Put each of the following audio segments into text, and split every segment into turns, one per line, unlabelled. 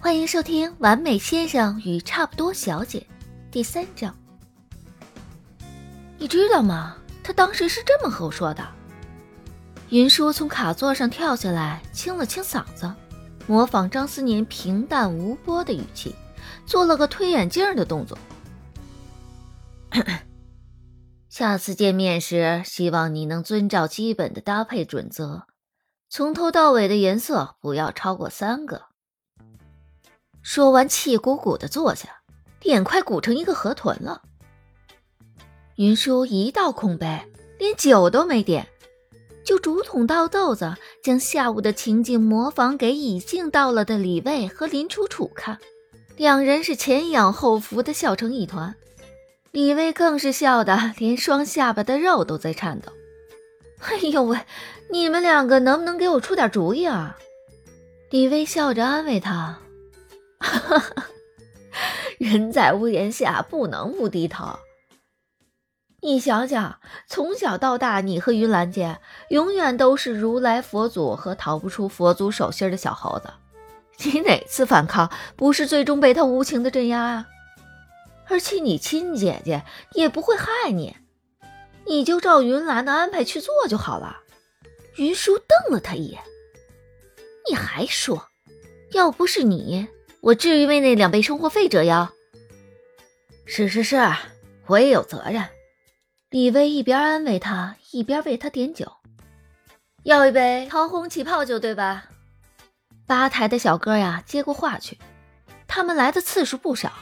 欢迎收听《完美先生与差不多小姐》第三章。你知道吗？他当时是这么和我说的。云舒从卡座上跳下来，清了清嗓子，模仿张思年平淡无波的语气，做了个推眼镜的动作。下次见面时，希望你能遵照基本的搭配准则，从头到尾的颜色不要超过三个。说完，气鼓鼓的坐下，脸快鼓成一个河豚了。云舒一道空杯，连酒都没点，就竹筒倒豆子，将下午的情景模仿给已经到了的李卫和林楚楚看，两人是前仰后伏的笑成一团。李卫更是笑得连双下巴的肉都在颤抖。哎呦喂，你们两个能不能给我出点主意啊？李卫笑着安慰他。哈哈，人在屋檐下，不能不低头。你想想，从小到大，你和云兰姐永远都是如来佛祖和逃不出佛祖手心的小猴子。你哪次反抗，不是最终被他无情的镇压啊？而且你亲姐姐也不会害你，你就照云兰的安排去做就好了。云舒瞪了他一眼，你还说，要不是你。我至于为那两杯生活费折腰？是是是，我也有责任。李薇一边安慰他，一边为他点酒，要一杯桃红起泡酒，对吧？吧台的小哥呀，接过话去。他们来的次数不少，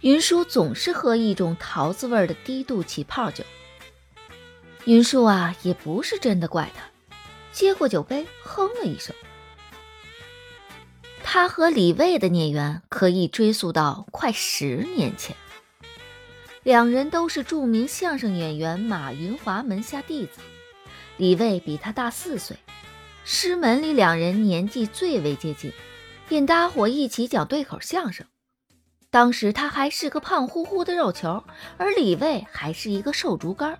云舒总是喝一种桃子味的低度起泡酒。云舒啊，也不是真的怪他，接过酒杯，哼了一声。他和李卫的孽缘可以追溯到快十年前，两人都是著名相声演员马云华门下弟子。李卫比他大四岁，师门里两人年纪最为接近，便搭伙一起讲对口相声。当时他还是个胖乎乎的肉球，而李卫还是一个瘦竹竿，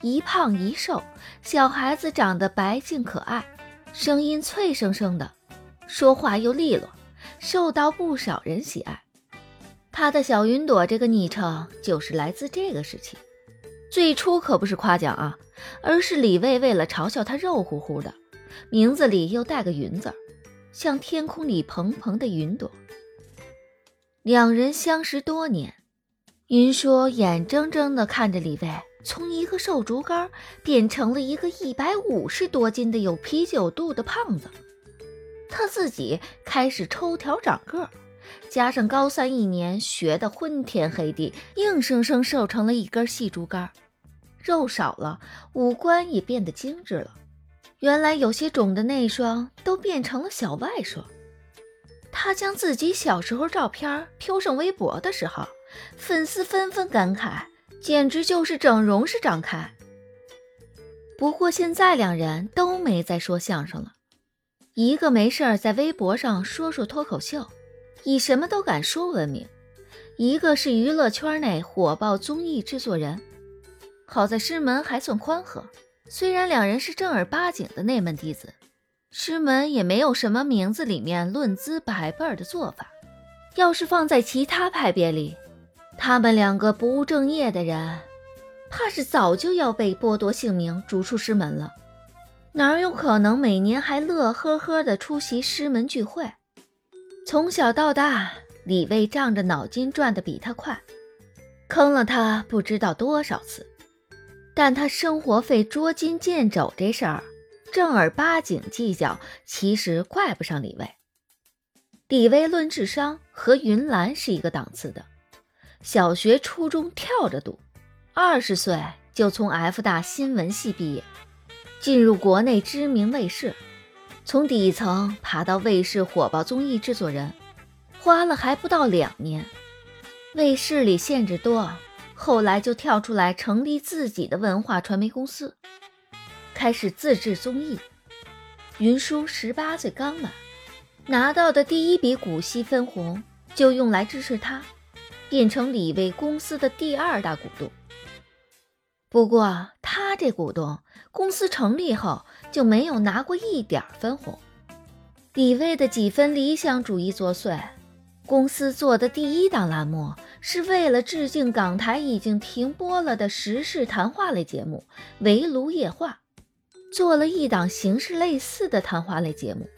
一胖一瘦，小孩子长得白净可爱，声音脆生生的。说话又利落，受到不少人喜爱。他的小云朵这个昵称就是来自这个时期。最初可不是夸奖啊，而是李卫为了嘲笑他肉乎乎的，名字里又带个云字，像天空里蓬蓬的云朵。两人相识多年，云说眼睁睁地看着李卫从一个瘦竹竿变成了一个一百五十多斤的有啤酒肚的胖子。他自己开始抽条长个，加上高三一年学的昏天黑地，硬生生瘦成了一根细竹竿，肉少了，五官也变得精致了。原来有些肿的内双都变成了小外双。他将自己小时候照片飘上微博的时候，粉丝纷纷感慨，简直就是整容式长开。不过现在两人都没再说相声了。一个没事儿在微博上说说脱口秀，以什么都敢说闻名；一个是娱乐圈内火爆综艺制作人。好在师门还算宽和，虽然两人是正儿八经的内门弟子，师门也没有什么名字里面论资排辈的做法。要是放在其他派别里，他们两个不务正业的人，怕是早就要被剥夺姓名，逐出师门了。哪有可能每年还乐呵呵地出席师门聚会？从小到大，李卫仗着脑筋转得比他快，坑了他不知道多少次。但他生活费捉襟见肘这事儿，正儿八经计较，其实怪不上李卫。李卫论智商和云兰是一个档次的，小学、初中跳着读，二十岁就从 F 大新闻系毕业。进入国内知名卫视，从底层爬到卫视火爆综艺制作人，花了还不到两年。卫视里限制多，后来就跳出来成立自己的文化传媒公司，开始自制综艺。云舒十八岁刚满，拿到的第一笔股息分红就用来支持他，变成李卫公司的第二大股东。不过他这股东。公司成立后就没有拿过一点分红，李卫的几分理想主义作祟，公司做的第一档栏目是为了致敬港台已经停播了的时事谈话类节目《围炉夜话》，做了一档形式类似的谈话类节目，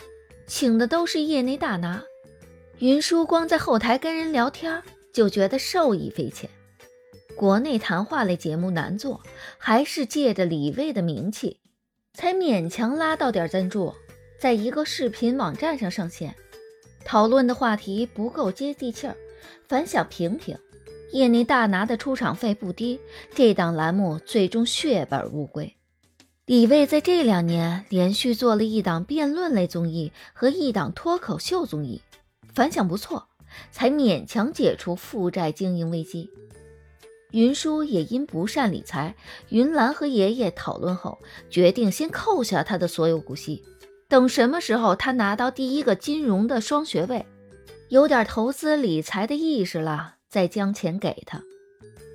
请的都是业内大拿。云舒光在后台跟人聊天，就觉得受益匪浅。国内谈话类节目难做，还是借着李卫的名气，才勉强拉到点赞助，在一个视频网站上上线。讨论的话题不够接地气儿，反响平平。业内大拿的出场费不低，这档栏目最终血本无归。李卫在这两年连续做了一档辩论类综艺和一档脱口秀综艺，反响不错，才勉强解除负债经营危机。云舒也因不善理财，云兰和爷爷讨论后决定先扣下他的所有股息。等什么时候他拿到第一个金融的双学位，有点投资理财的意识了，再将钱给他。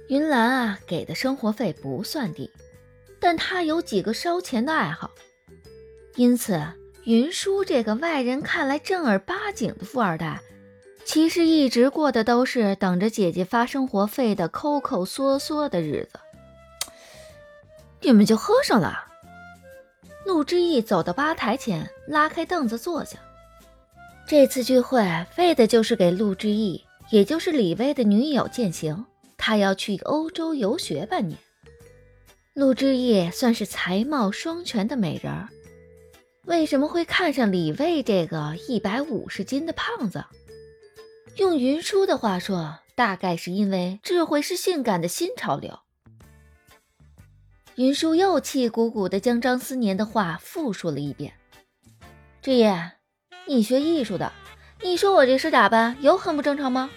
云兰啊，给的生活费不算低，但他有几个烧钱的爱好，因此云舒这个外人看来正儿八经的富二代，其实一直过的都是等着姐姐发生活费的抠抠缩缩的日子。你们就喝上了。陆之义走到吧台前，拉开凳子坐下。这次聚会为的就是给陆之义，也就是李薇的女友践行，他要去欧洲游学半年。陆之义算是才貌双全的美人儿，为什么会看上李卫这个一百五十斤的胖子？用云舒的话说，大概是因为智慧是性感的新潮流。云舒又气鼓鼓地将张思年的话复述了一遍：“志业，你学艺术的，你说我这身打扮有很不正常吗？”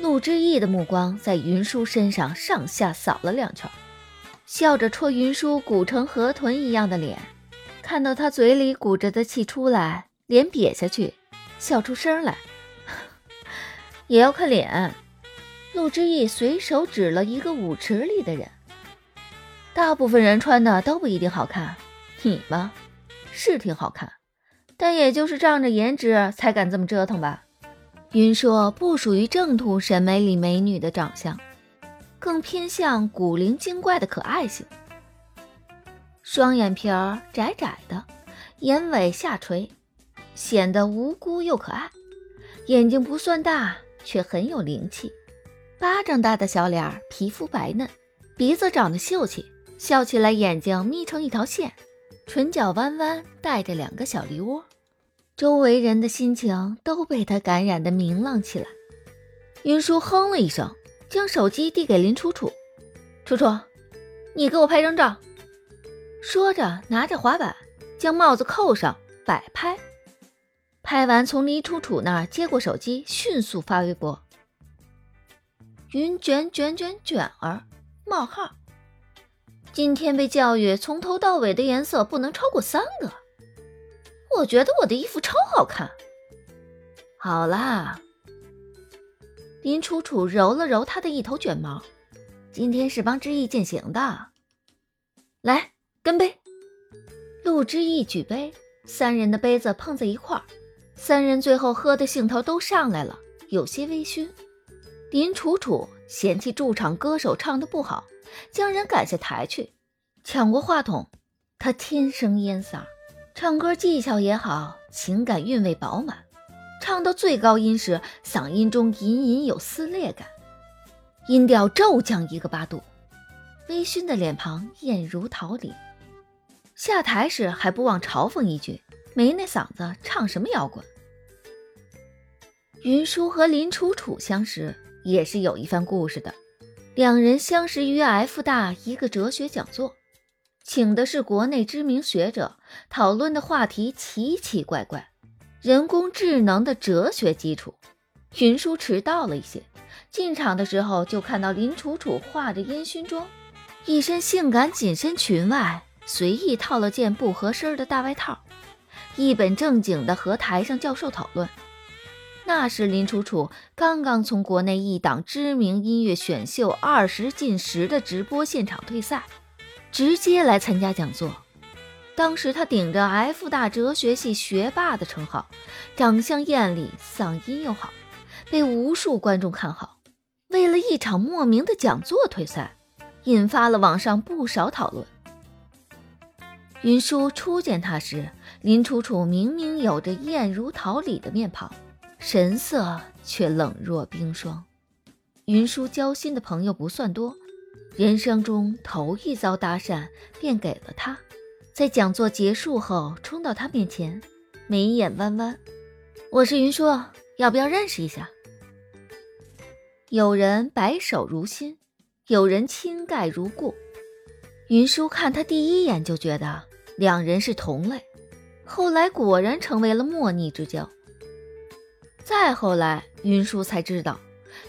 陆之义的目光在云舒身上上下扫了两圈，笑着戳云舒鼓成河豚一样的脸，看到他嘴里鼓着的气出来，脸瘪下去，笑出声来：“也要看脸。”陆之义随手指了一个舞池里的人。大部分人穿的都不一定好看，你嘛，是挺好看，但也就是仗着颜值才敢这么折腾吧。云硕不属于正途审美里美女的长相，更偏向古灵精怪的可爱型。双眼皮儿窄窄的，眼尾下垂，显得无辜又可爱。眼睛不算大，却很有灵气。巴掌大的小脸儿，皮肤白嫩，鼻子长得秀气。笑起来，眼睛眯成一条线，唇角弯弯，带着两个小梨窝，周围人的心情都被他感染的明朗起来。云舒哼了一声，将手机递给林楚楚：“楚楚，你给我拍张照。”说着，拿着滑板，将帽子扣上，摆拍。拍完，从林楚楚那儿接过手机，迅速发微博：“云卷卷卷卷儿冒号。”今天被教育从头到尾的颜色不能超过三个。我觉得我的衣服超好看。好啦，林楚楚揉了揉她的一头卷毛。今天是帮之意践行的，来干杯！陆之意举杯，三人的杯子碰在一块儿，三人最后喝的兴头都上来了，有些微醺。林楚楚嫌弃驻场歌手唱的不好。将人赶下台去，抢过话筒。他天生烟嗓，唱歌技巧也好，情感韵味饱满。唱到最高音时，嗓音中隐隐有撕裂感，音调骤降一个八度。微醺的脸庞艳如桃李。下台时还不忘嘲讽一句：“没那嗓子，唱什么摇滚？”云舒和林楚楚相识也是有一番故事的。两人相识于 F 大一个哲学讲座，请的是国内知名学者，讨论的话题奇奇怪怪，人工智能的哲学基础。云舒迟到了一些，进场的时候就看到林楚楚化着烟熏妆，一身性感紧身裙外随意套了件不合身的大外套，一本正经的和台上教授讨论。那时林楚楚刚刚从国内一档知名音乐选秀二十进十的直播现场退赛，直接来参加讲座。当时他顶着 F 大哲学系学霸的称号，长相艳丽，嗓音又好，被无数观众看好，为了一场莫名的讲座退赛，引发了网上不少讨论。云舒初见他时，林楚楚明明有着艳如桃李的面庞，神色却冷若冰霜。云舒交心的朋友不算多，人生中头一遭搭讪便给了他。在讲座结束后，冲到他面前，眉眼弯弯：“我是云舒，要不要认识一下？”有人白首如新，有人倾盖如故。云舒看他第一眼就觉得两人是同类，后来果然成为了莫逆之交。再后来，云舒才知道，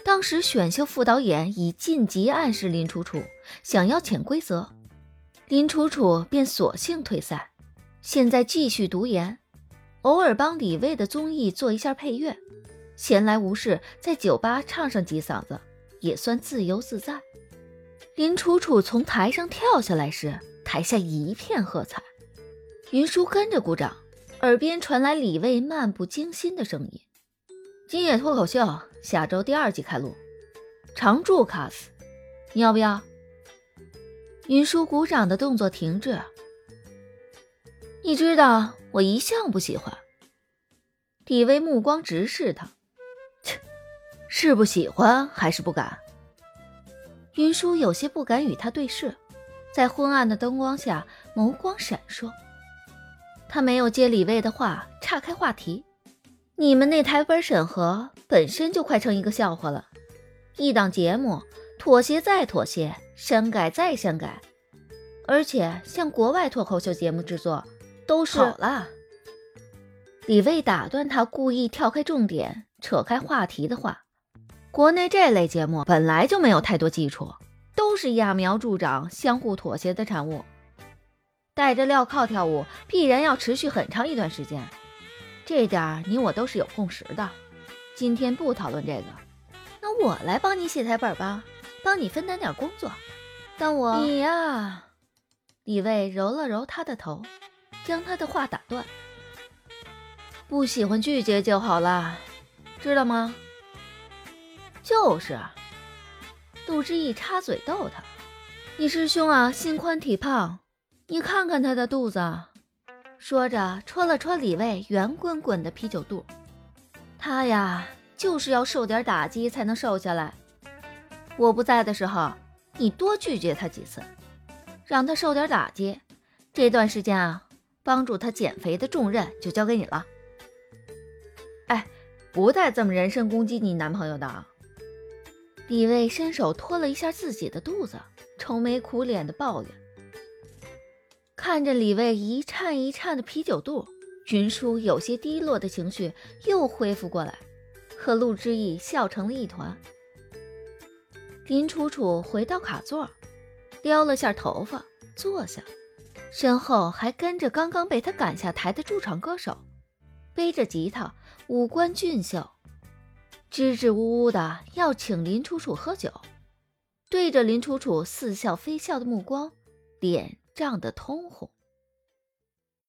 当时选秀副导演以晋级暗示林楚楚，想要潜规则，林楚楚便索性退赛，现在继续读研，偶尔帮李卫的综艺做一下配乐。闲来无事，在酒吧唱上几嗓子，也算自由自在。林楚楚从台上跳下来时，台下一片喝彩，云舒跟着鼓掌，耳边传来李卫漫不经心的声音：“今夜脱口秀下周第二季开录，常驻 cast，你要不要？”云舒鼓掌的动作停滞。你知道我一向不喜欢。李卫目光直视他。是不喜欢还是不敢？云舒有些不敢与他对视，在昏暗的灯光下，眸光闪烁。他没有接李卫的话，岔开话题：“你们那台本审核本身就快成一个笑话了，一档节目妥协再妥协，删改再删改，而且像国外脱口秀节目制作都是……好了。”李卫打断他故意跳开重点、扯开话题的话。国内这类节目本来就没有太多基础，都是揠苗助长、相互妥协的产物。带着镣铐跳舞必然要持续很长一段时间，这点你我都是有共识的。今天不讨论这个，那我来帮你写台本吧，帮你分担点工作。但我你呀，李卫揉了揉他的头，将他的话打断：“不喜欢拒绝就好了，知道吗？”就是，杜之义插嘴逗他：“你师兄啊，心宽体胖，你看看他的肚子。”说着戳了戳李卫圆滚滚的啤酒肚。他呀，就是要受点打击才能瘦下来。我不在的时候，你多拒绝他几次，让他受点打击。这段时间啊，帮助他减肥的重任就交给你了。哎，不带这么人身攻击你男朋友的。李卫伸手托了一下自己的肚子，愁眉苦脸的抱怨。看着李卫一颤一颤的啤酒肚，云舒有些低落的情绪又恢复过来，和陆之意笑成了一团。林楚楚回到卡座，撩了下头发，坐下，身后还跟着刚刚被他赶下台的驻场歌手，背着吉他，五官俊秀。支支吾吾的要请林楚楚喝酒，对着林楚楚似笑非笑的目光，脸涨得通红。